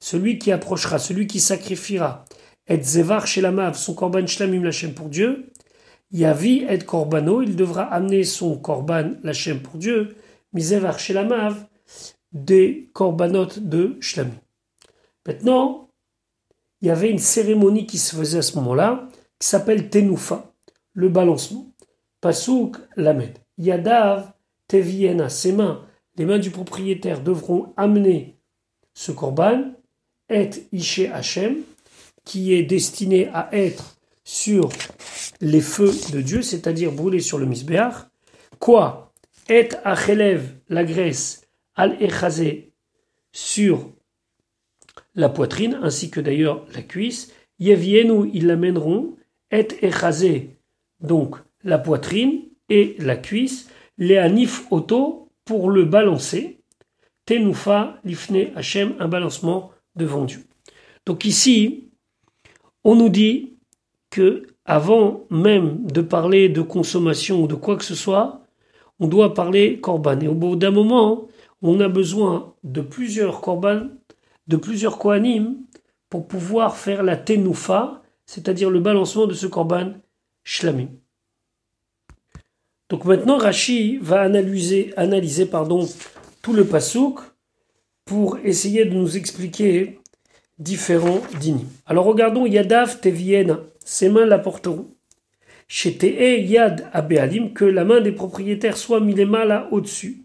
celui qui approchera, celui qui sacrifiera, et Zevar Shelamav, son korban shlamim Hashem pour Dieu, Yavi et Korbano, il devra amener son Korban, la pour Dieu, Misevar Shelamav, des Korbanot de Shlami. Maintenant, il y avait une cérémonie qui se faisait à ce moment-là, qui s'appelle Tenoufa, le balancement. Pasouk Lamed. Yadav Teviena, ses mains, les mains du propriétaire devront amener ce korban, et Ishe Hashem, qui est destiné à être sur les feux de Dieu, c'est-à-dire brûler sur le misbéach. Quoi? Et Achelev, la graisse, al echazé sur la poitrine, ainsi que d'ailleurs la cuisse. Yevienu, ils l'amèneront. Et echazé, donc la poitrine et la cuisse. Les anif auto pour le balancer. Tenoufa, lifne Hachem, un balancement devant Dieu. Donc ici, on nous dit que avant même de parler de consommation ou de quoi que ce soit, on doit parler korban. Et au bout d'un moment, on a besoin de plusieurs korban, de plusieurs kohanim, pour pouvoir faire la tenoufa, c'est-à-dire le balancement de ce korban shlamim. Donc maintenant, Rashi va analyser, analyser tout le pasouk pour essayer de nous expliquer différents dîners. Alors regardons Yadav Teviena, ses mains l'apporteront. Chez Te'e Yad Abealim, que la main des propriétaires soit milema là au-dessus.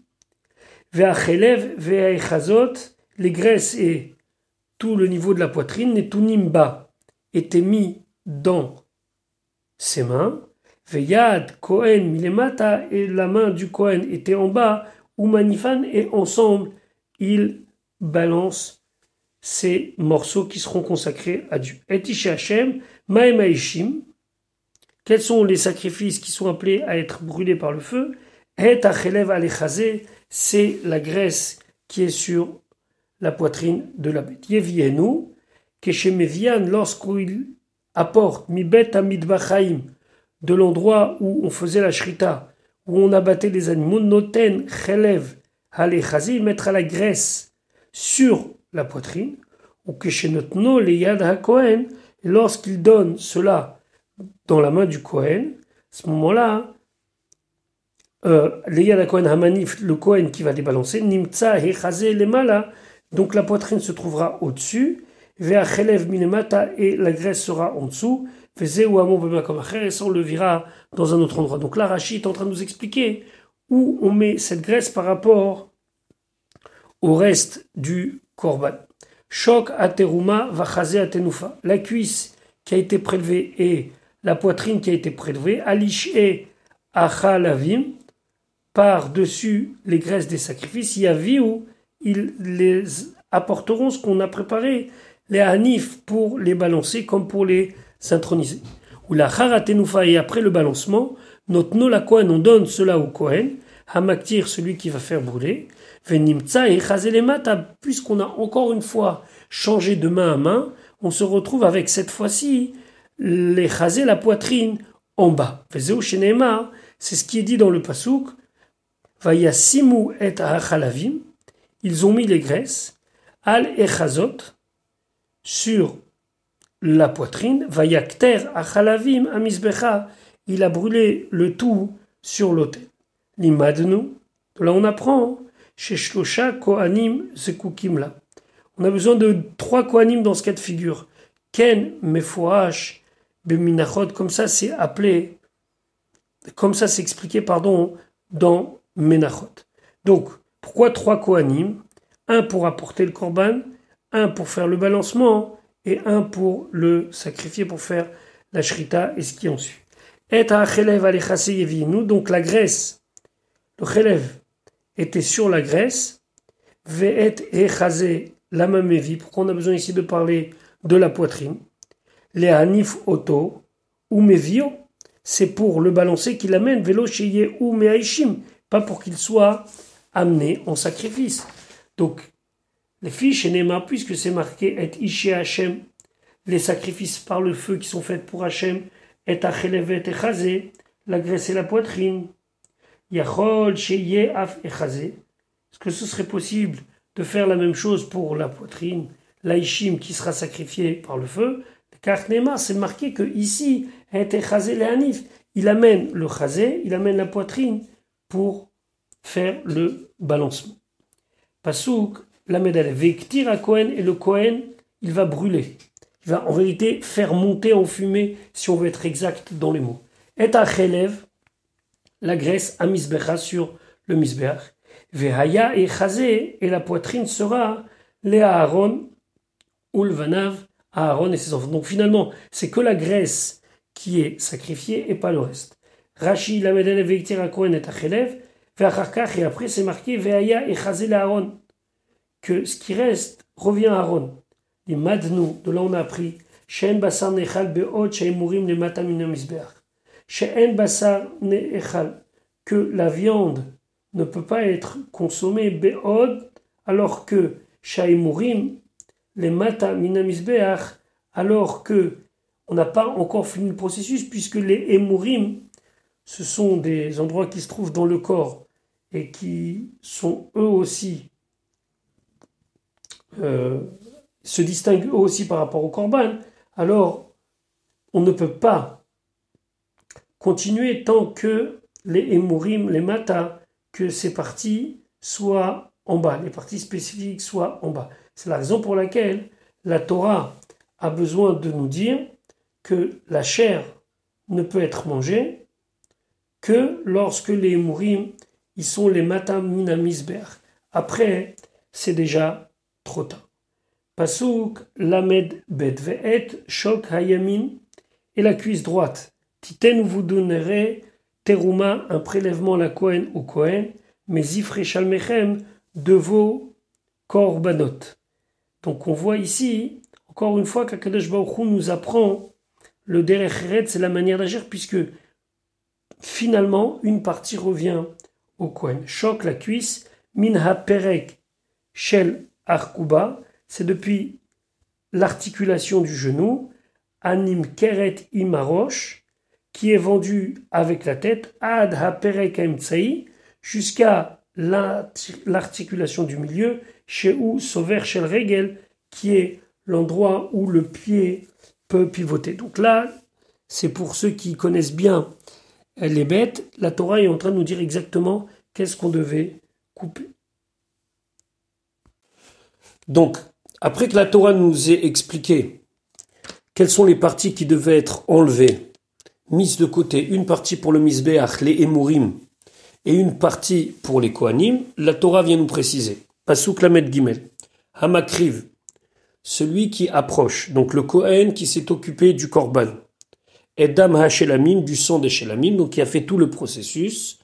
Ve'achelev ve'achazot, les graisses et tout le niveau de la poitrine, et tout nimba était mis dans ses mains. Ve'yad Kohen milemata, et la main du Kohen était en bas, ou manifan, et ensemble, ils balancent ces morceaux qui seront consacrés à Dieu. Et Hashem, Maemaishim, quels sont les sacrifices qui sont appelés à être brûlés par le feu? Et Achelev Alechazé, c'est la graisse qui est sur la poitrine de la bête. Yevienu, Keshemevian, lorsqu'il apporte Mibet Amidbachaim, de l'endroit où on faisait la shrita, où on abattait les animaux, Noten Chelev il mettra la graisse sur la poitrine, ou que chez notre nom, les Yad HaKohen, lorsqu'il donne cela dans la main du Kohen, à ce moment-là, euh, les Yad Hamanif, le Kohen qui va les balancer, Hechazé Lemala, donc la poitrine se trouvera au-dessus, Ve'achelev Minemata, et la graisse sera en dessous, et on le verra dans un autre endroit. Donc là, Rachid est en train de nous expliquer où on met cette graisse par rapport au reste du korban. Choc ateruma vachazé atenufa. La cuisse qui a été prélevée et la poitrine qui a été prélevée. Alish et achalavim. Par-dessus les graisses des sacrifices. Yaviu. Ils les apporteront ce qu'on a préparé. Les hanif pour les balancer comme pour les synchroniser. Ou la charatenufa et après le balancement. Notre la Kohen, on donne cela au Kohen. Hamaktir, celui qui va faire brûler puisqu'on a encore une fois changé de main à main, on se retrouve avec cette fois-ci les la poitrine en bas. C'est ce qui est dit dans le pasouk. simu et achalavim. Ils ont mis les graisses. Al echazot sur la poitrine. Vayakter achalavim amisbecha. Il a brûlé le tout sur l'autel. Limadnu. Là on apprend chez Shlosha Kohanim là. On a besoin de trois Kohanim dans ce cas de figure. Ken Mefoash Beminachot, comme ça c'est appelé, comme ça c'est expliqué, pardon, dans Menachot. Donc, pourquoi trois Kohanim? Un pour apporter le korban, un pour faire le balancement, et un pour le sacrifier, pour faire la shrita et ce qui en suit. Et nous donc la graisse, le chelev, était sur la graisse, ve'et echazé la mamevi, pourquoi on a besoin ici de parler de la poitrine, les hanif auto, ou mevio, c'est pour le balancer qu'il amène, vélo ou meaishim, pas pour qu'il soit amené en sacrifice. Donc, les fiches Nema, puisque c'est marqué et ishe Hashem, les sacrifices par le feu qui sont faits pour Hashem, et achelevet echazé, la graisse et la poitrine. Yachol Sheye Af Est-ce que ce serait possible de faire la même chose pour la poitrine, l'Aishim qui sera sacrifié par le feu? Car c'est marqué que ici, il amène le chazé, il amène la poitrine pour faire le balancement. Pasouk, la médaille. Vektir à et le Kohen, il va brûler. Il va en vérité faire monter en fumée, si on veut être exact dans les mots. Et à la graisse à misbecha sur le misbeach. Vehaya et chazé, et la poitrine sera les Aaron, ou le vanav, Aaron et ses enfants. Donc finalement, c'est que la graisse qui est sacrifiée et pas le reste. Rashi, la medene veiktir à Kohen et achelev, et après c'est marqué Vehaya et chazé Aaron. Que ce qui reste revient à Aaron. Les madnou, de là on a appris, Shen basar nechal be'ot she'emurim le matamina misbeach. She'en basar nechal, que la viande ne peut pas être consommée be'od, alors que she'emurim les mata minamisbeach, alors que on n'a pas encore fini le processus, puisque les emurim, ce sont des endroits qui se trouvent dans le corps et qui sont eux aussi euh, se distinguent aussi par rapport au korban, alors on ne peut pas continuer tant que les emurim, les mata, que ces parties soient en bas, les parties spécifiques soient en bas. C'est la raison pour laquelle la Torah a besoin de nous dire que la chair ne peut être mangée que lorsque les mourim, ils sont les matam minamisber. Après, c'est déjà trop tard. Pasuk lamed bet ve'et shok hayamin et la cuisse droite. Titen vous donnerez teruma un prélèvement la kohen au kohen, mais ifre shalmechem de vos korbanot. Donc on voit ici, encore une fois, qu'Akadosh Baruch nous apprend le derech c'est la manière d'agir, puisque finalement, une partie revient au Kohen. Choc la cuisse, minha perek shel arkuba, c'est depuis l'articulation du genou, anim keret imarosh, qui est vendu avec la tête, ad ha perek jusqu'à l'articulation du milieu, chez où Sover Regel, qui est l'endroit où le pied peut pivoter. Donc là, c'est pour ceux qui connaissent bien les bêtes, la Torah est en train de nous dire exactement qu'est-ce qu'on devait couper. Donc, après que la Torah nous ait expliqué quelles sont les parties qui devaient être enlevées, mises de côté, une partie pour le misbeach, les emurim, et une partie pour les kohanim, la Torah vient nous préciser. Pasuk Lamed Gimel. Hamakriv, celui qui approche, donc le Kohen qui s'est occupé du Korban. Edam Hashelamim, du sang des Shelamim, donc qui a fait tout le processus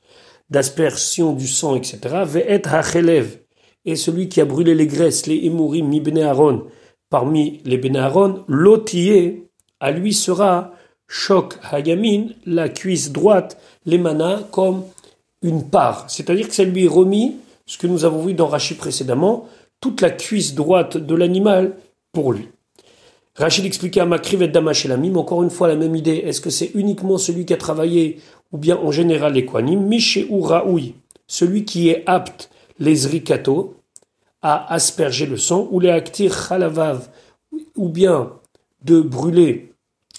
d'aspersion du sang, etc. Ve'et Hachelev, et celui qui a brûlé les graisses, les Emurim, mi Bene Aaron, parmi les Bene Aaron, l'otier, à lui sera Shok Hayamin, la cuisse droite, les manas, comme une part. C'est-à-dire que ça lui remis ce que nous avons vu dans Rachid précédemment, toute la cuisse droite de l'animal pour lui. Rachid expliquait à Makriv et Damash et encore une fois la même idée, est-ce que c'est uniquement celui qui a travaillé ou bien en général l'équanime, Miché ou Raoui, celui qui est apte, les zrikato, à asperger le sang, ou les aktir khalavav, ou bien de brûler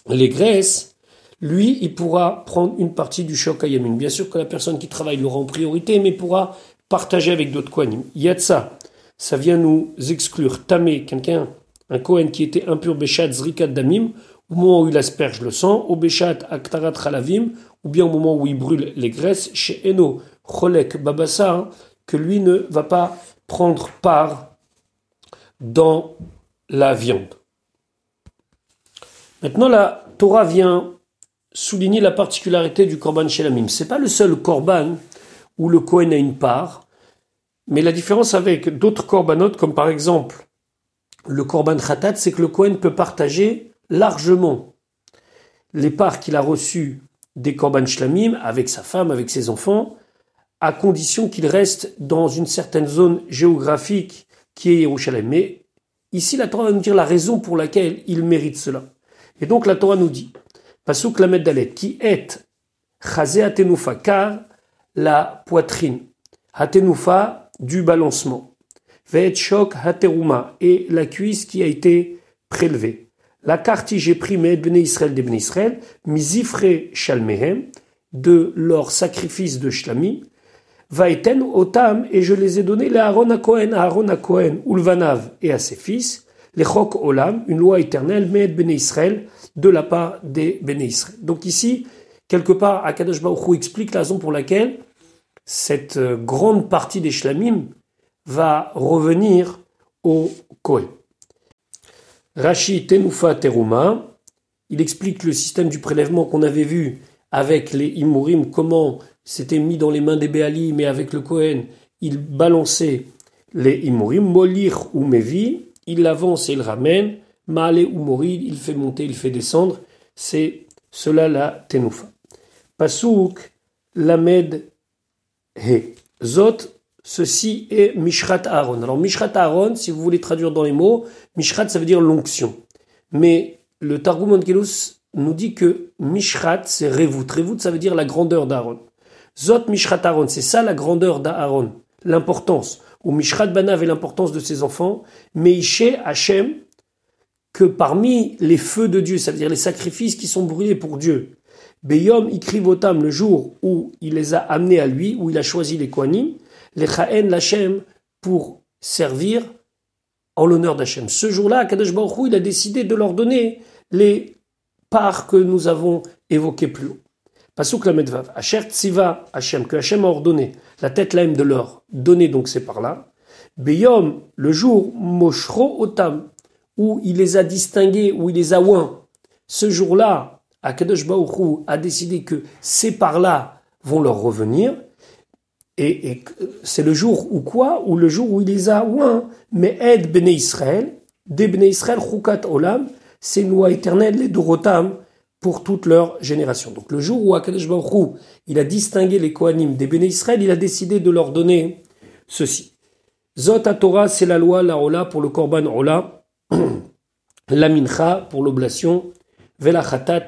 les graisses, lui, il pourra prendre une partie du choc à Bien sûr que la personne qui travaille l'aura en priorité, mais pourra partager avec d'autres Kohanim. Yatsa, ça vient nous exclure. Tamé, quelqu'un, un Kohen qui était impur, Beshat Zrikat Damim, au moment où il asperge le sang, au Beshat Aktarat Chalavim, ou bien au moment où il brûle les graisses, chez Eno, Cholek Babassa, que lui ne va pas prendre part dans la viande. Maintenant, la Torah vient souligner la particularité du Korban Shelamim. C'est pas le seul Korban où le Kohen a une part, mais la différence avec d'autres korbanot, comme par exemple le korban khatat, c'est que le Kohen peut partager largement les parts qu'il a reçues des korban shlamim avec sa femme, avec ses enfants, à condition qu'il reste dans une certaine zone géographique qui est Yerushalem. Mais ici, la Torah va nous dire la raison pour laquelle il mérite cela. Et donc la Torah nous dit, Pasuk Lamed Dalet, qui est car la poitrine, Hatenufa, du balancement. Ve'et hateruma, et la cuisse qui a été prélevée. La carte j'ai pris mes Bnei Israël des Israël, shalmehem, de leur sacrifice de shlamim, vaeten otam, et je les ai donnés les Aaron à Cohen, à Aaron à Cohen, Ulvanav et à ses fils, les chok olam, une loi éternelle, mais béné Israël, de la part des béné Israël. Donc ici, quelque part, Akadosh Baruch explique la raison pour laquelle cette euh, grande partie des shlamim va revenir au Kohen. Rashi Tenufa Teruma, il explique le système du prélèvement qu'on avait vu avec les Imurim, comment c'était mis dans les mains des Béali, mais avec le Kohen, il balançait les Imurim, Molir ou Mevi, il l'avance et il ramène, Maale ou Morid, il fait monter, il fait descendre, c'est cela la Tenufa. Pasuk, Lamed, He. Zot, ceci est Mishrat Aaron. Alors Mishrat Aaron, si vous voulez traduire dans les mots, Mishrat ça veut dire l'onction. Mais le Targum Onkelos nous dit que Mishrat c'est Revut. Revut ça veut dire la grandeur d'Aaron. Zot Mishrat Aaron, c'est ça la grandeur d'Aaron, l'importance. Ou Mishrat Banav et l'importance de ses enfants. Meishe Hachem, que parmi les feux de Dieu, c'est-à-dire les sacrifices qui sont brûlés pour Dieu, Beyom Ikrivotam, le jour où il les a amenés à lui, où il a choisi les Kohanim, les Chaen Lachem, pour servir en l'honneur d'Hachem. Ce jour-là, Kadosh Baruch il a décidé de leur donner les parts que nous avons évoquées plus haut. Pasuk la Medvav, Asher Tziva Hachem, que Hachem a ordonné, la tête laime de leur donner donc ces parts-là. Beyom, le jour, Moshro Otam, où il les a distingués, où il les a oints. Ce jour-là, Akadosh Baruch a décidé que ces parts-là vont leur revenir. Et, c'est le jour où quoi? Ou le jour où il les a oints. Mais aide Bene Israël, des Bene Israël, Chukat Olam, c'est une loi éternelle, les Dorotam, pour toute leur génération. Donc le jour où Akadosh Baruch il a distingué les Kohanim des Bene Israël, il a décidé de leur donner ceci. Zot Torah, c'est la loi, la Ola pour le Korban Ola, la mincha pour l'oblation, khatat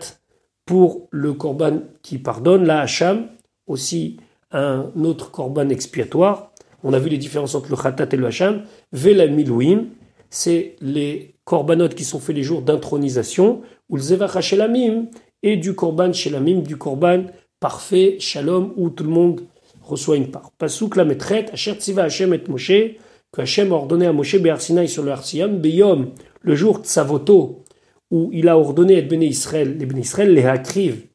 pour le korban qui pardonne, la hacham aussi un autre korban expiatoire. On a vu les différences entre le khatat et le hacham. Vela milouim, c'est les korbanotes qui sont faits les jours d'intronisation, ou le shelamim, et du korban shelamim, du korban parfait, shalom, où tout le monde reçoit une part. Pasuk la metret, asher tziva Hashem et Moshe, que Hachem a ordonné à Moshe Be'arsinaï sur le Arsiyam, Beyom, le jour de Savoto, où il a ordonné à Béné Israël, les Béné Israël, les Hakriv,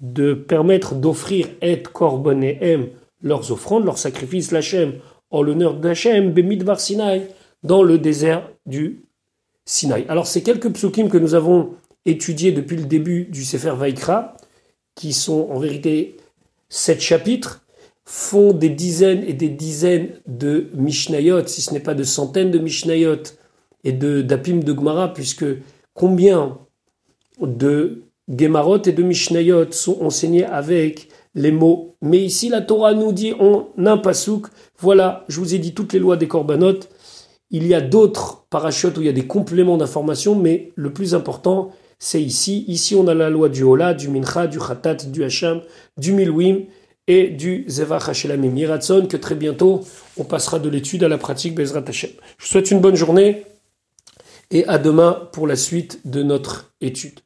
de permettre d'offrir et M, leurs offrandes, leurs sacrifices, l'Hachem, en l'honneur d'Hachem, Bemidbar Sinaï, dans le désert du Sinaï. Alors, ces quelques psukim que nous avons étudiés depuis le début du Sefer Vaikra, qui sont en vérité sept chapitres, font des dizaines et des dizaines de Mishnayot, si ce n'est pas de centaines de Mishnayot et de d'Apim de Gmara, puisque combien de Gemarot et de Mishnayot sont enseignés avec les mots. Mais ici, la Torah nous dit en un pasouk, voilà, je vous ai dit toutes les lois des Korbanot. Il y a d'autres parachutes où il y a des compléments d'informations, mais le plus important, c'est ici. Ici, on a la loi du Hola, du Mincha, du Khatat, du Hacham, du Milwim et du Zevach Hashelamim Yiratson, que très bientôt on passera de l'étude à la pratique Bezrat Hashem. Je vous souhaite une bonne journée et à demain pour la suite de notre étude.